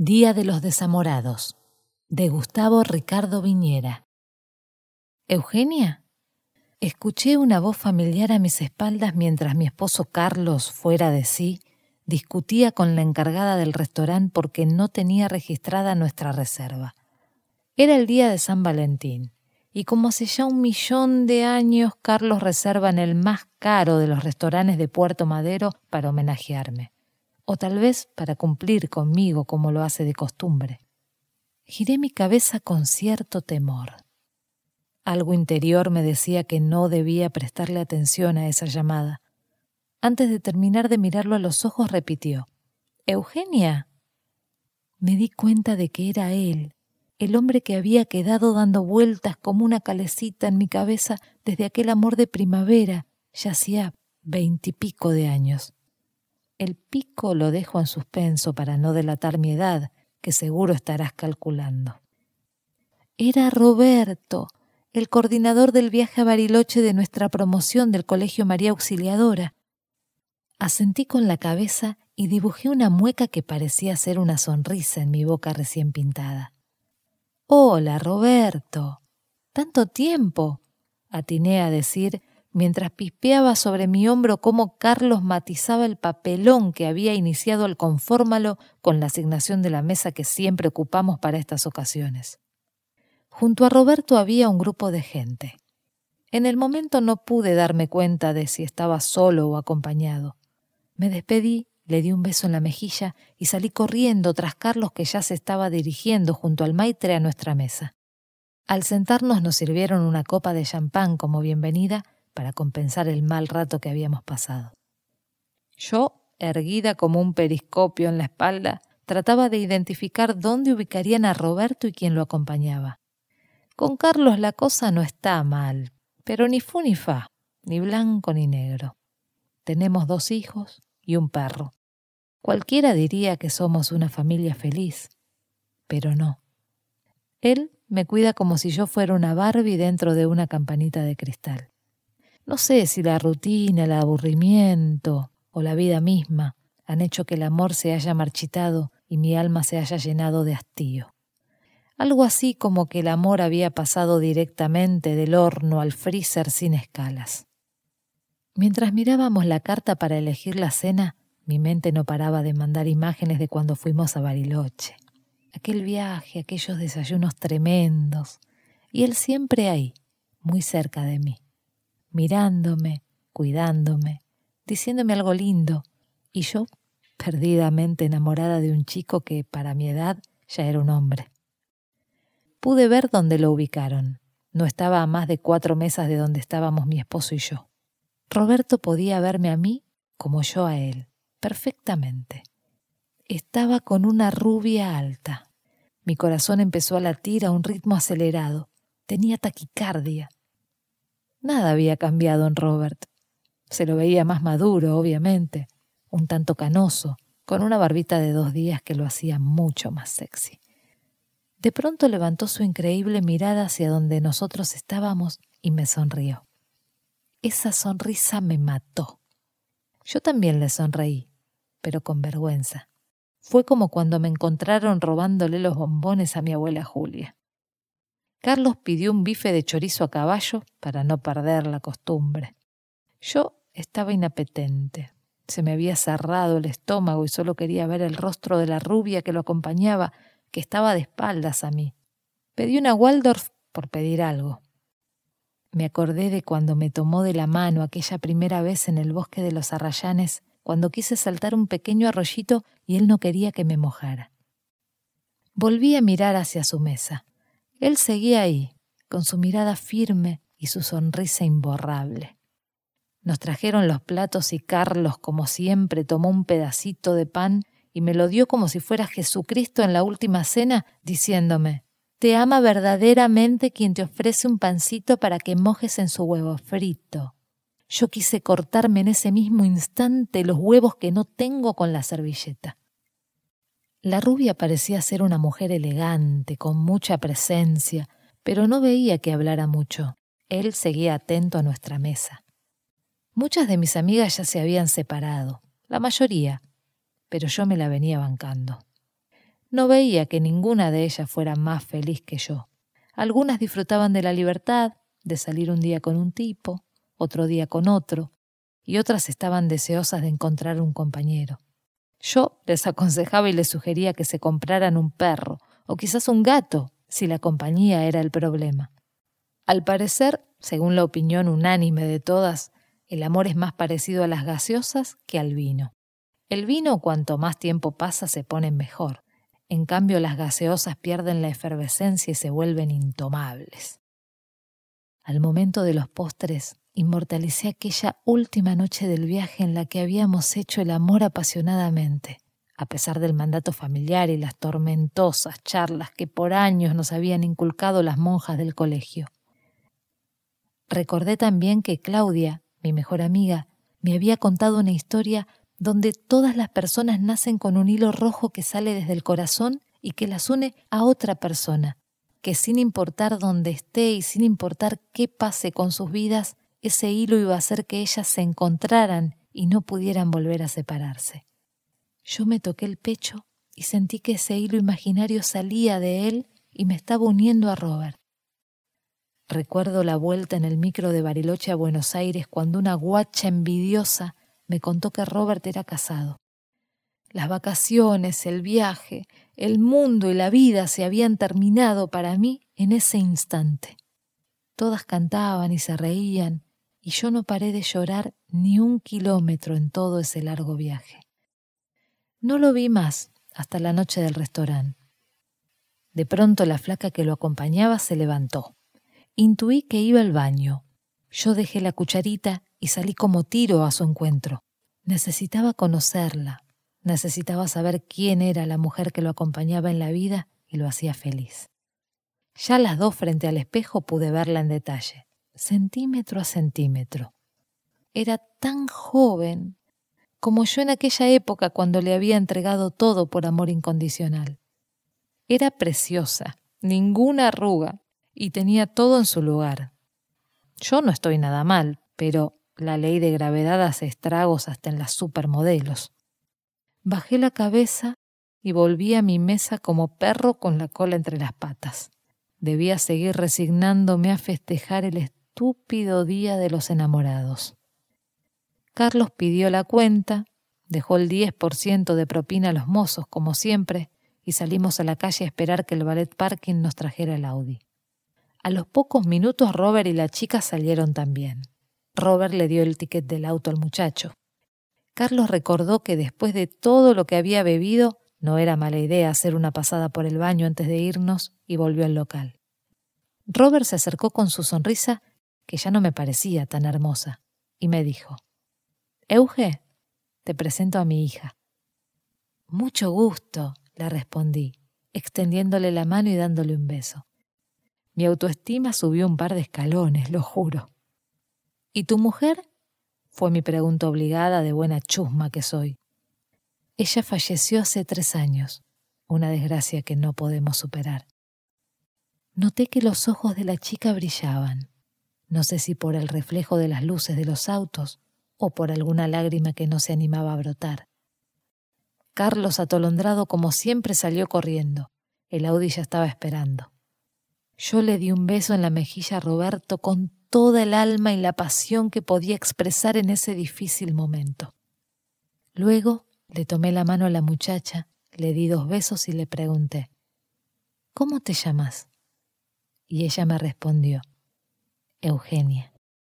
Día de los Desamorados, de Gustavo Ricardo Viñera. ¿Eugenia? Escuché una voz familiar a mis espaldas mientras mi esposo Carlos, fuera de sí, discutía con la encargada del restaurante porque no tenía registrada nuestra reserva. Era el día de San Valentín, y como hace ya un millón de años Carlos reserva en el más caro de los restaurantes de Puerto Madero para homenajearme o tal vez para cumplir conmigo como lo hace de costumbre. Giré mi cabeza con cierto temor. Algo interior me decía que no debía prestarle atención a esa llamada. Antes de terminar de mirarlo a los ojos, repitió, Eugenia. Me di cuenta de que era él, el hombre que había quedado dando vueltas como una calecita en mi cabeza desde aquel amor de primavera, ya hacía veintipico de años. El pico lo dejo en suspenso para no delatar mi edad, que seguro estarás calculando. Era Roberto, el coordinador del viaje a Bariloche de nuestra promoción del Colegio María Auxiliadora. Asentí con la cabeza y dibujé una mueca que parecía ser una sonrisa en mi boca recién pintada. Hola, Roberto. Tanto tiempo, atiné a decir mientras pispeaba sobre mi hombro cómo Carlos matizaba el papelón que había iniciado el confórmalo con la asignación de la mesa que siempre ocupamos para estas ocasiones. Junto a Roberto había un grupo de gente. En el momento no pude darme cuenta de si estaba solo o acompañado. Me despedí, le di un beso en la mejilla y salí corriendo tras Carlos que ya se estaba dirigiendo junto al maitre a nuestra mesa. Al sentarnos nos sirvieron una copa de champán como bienvenida para compensar el mal rato que habíamos pasado. Yo, erguida como un periscopio en la espalda, trataba de identificar dónde ubicarían a Roberto y quién lo acompañaba. Con Carlos la cosa no está mal, pero ni fu ni fa, ni blanco ni negro. Tenemos dos hijos y un perro. Cualquiera diría que somos una familia feliz, pero no. Él me cuida como si yo fuera una Barbie dentro de una campanita de cristal. No sé si la rutina, el aburrimiento o la vida misma han hecho que el amor se haya marchitado y mi alma se haya llenado de hastío. Algo así como que el amor había pasado directamente del horno al freezer sin escalas. Mientras mirábamos la carta para elegir la cena, mi mente no paraba de mandar imágenes de cuando fuimos a Bariloche. Aquel viaje, aquellos desayunos tremendos, y él siempre ahí, muy cerca de mí mirándome, cuidándome, diciéndome algo lindo, y yo perdidamente enamorada de un chico que para mi edad ya era un hombre. Pude ver dónde lo ubicaron. No estaba a más de cuatro mesas de donde estábamos mi esposo y yo. Roberto podía verme a mí como yo a él, perfectamente. Estaba con una rubia alta. Mi corazón empezó a latir a un ritmo acelerado. Tenía taquicardia. Nada había cambiado en Robert. Se lo veía más maduro, obviamente, un tanto canoso, con una barbita de dos días que lo hacía mucho más sexy. De pronto levantó su increíble mirada hacia donde nosotros estábamos y me sonrió. Esa sonrisa me mató. Yo también le sonreí, pero con vergüenza. Fue como cuando me encontraron robándole los bombones a mi abuela Julia. Carlos pidió un bife de chorizo a caballo para no perder la costumbre. Yo estaba inapetente. Se me había cerrado el estómago y solo quería ver el rostro de la rubia que lo acompañaba, que estaba de espaldas a mí. Pedí una Waldorf por pedir algo. Me acordé de cuando me tomó de la mano aquella primera vez en el bosque de los arrayanes, cuando quise saltar un pequeño arroyito y él no quería que me mojara. Volví a mirar hacia su mesa. Él seguía ahí, con su mirada firme y su sonrisa imborrable. Nos trajeron los platos y Carlos, como siempre, tomó un pedacito de pan y me lo dio como si fuera Jesucristo en la última cena, diciéndome, Te ama verdaderamente quien te ofrece un pancito para que mojes en su huevo frito. Yo quise cortarme en ese mismo instante los huevos que no tengo con la servilleta. La rubia parecía ser una mujer elegante, con mucha presencia, pero no veía que hablara mucho. Él seguía atento a nuestra mesa. Muchas de mis amigas ya se habían separado, la mayoría, pero yo me la venía bancando. No veía que ninguna de ellas fuera más feliz que yo. Algunas disfrutaban de la libertad, de salir un día con un tipo, otro día con otro, y otras estaban deseosas de encontrar un compañero. Yo les aconsejaba y les sugería que se compraran un perro, o quizás un gato, si la compañía era el problema. Al parecer, según la opinión unánime de todas, el amor es más parecido a las gaseosas que al vino. El vino cuanto más tiempo pasa se pone mejor. En cambio las gaseosas pierden la efervescencia y se vuelven intomables. Al momento de los postres, inmortalicé aquella última noche del viaje en la que habíamos hecho el amor apasionadamente, a pesar del mandato familiar y las tormentosas charlas que por años nos habían inculcado las monjas del colegio. Recordé también que Claudia, mi mejor amiga, me había contado una historia donde todas las personas nacen con un hilo rojo que sale desde el corazón y que las une a otra persona, que sin importar dónde esté y sin importar qué pase con sus vidas, ese hilo iba a hacer que ellas se encontraran y no pudieran volver a separarse. Yo me toqué el pecho y sentí que ese hilo imaginario salía de él y me estaba uniendo a Robert. Recuerdo la vuelta en el micro de Bariloche a Buenos Aires cuando una guacha envidiosa me contó que Robert era casado. Las vacaciones, el viaje, el mundo y la vida se habían terminado para mí en ese instante. Todas cantaban y se reían, y yo no paré de llorar ni un kilómetro en todo ese largo viaje. No lo vi más hasta la noche del restaurante. De pronto la flaca que lo acompañaba se levantó. Intuí que iba al baño. Yo dejé la cucharita y salí como tiro a su encuentro. Necesitaba conocerla, necesitaba saber quién era la mujer que lo acompañaba en la vida y lo hacía feliz. Ya las dos frente al espejo pude verla en detalle, centímetro a centímetro. Era tan joven como yo en aquella época cuando le había entregado todo por amor incondicional. Era preciosa, ninguna arruga, y tenía todo en su lugar. Yo no estoy nada mal, pero la ley de gravedad hace estragos hasta en las supermodelos. Bajé la cabeza y volví a mi mesa como perro con la cola entre las patas. Debía seguir resignándome a festejar el estúpido día de los enamorados. Carlos pidió la cuenta, dejó el 10% de propina a los mozos, como siempre, y salimos a la calle a esperar que el ballet parking nos trajera el Audi. A los pocos minutos Robert y la chica salieron también. Robert le dio el ticket del auto al muchacho. Carlos recordó que después de todo lo que había bebido, no era mala idea hacer una pasada por el baño antes de irnos y volvió al local. Robert se acercó con su sonrisa, que ya no me parecía tan hermosa, y me dijo, Euge, te presento a mi hija. Mucho gusto, le respondí, extendiéndole la mano y dándole un beso. Mi autoestima subió un par de escalones, lo juro. ¿Y tu mujer? fue mi pregunta obligada de buena chusma que soy. Ella falleció hace tres años, una desgracia que no podemos superar. Noté que los ojos de la chica brillaban, no sé si por el reflejo de las luces de los autos o por alguna lágrima que no se animaba a brotar. Carlos, atolondrado como siempre, salió corriendo. El Audi ya estaba esperando. Yo le di un beso en la mejilla a Roberto con toda el alma y la pasión que podía expresar en ese difícil momento. Luego le tomé la mano a la muchacha, le di dos besos y le pregunté, ¿Cómo te llamas? Y ella me respondió, Eugenia.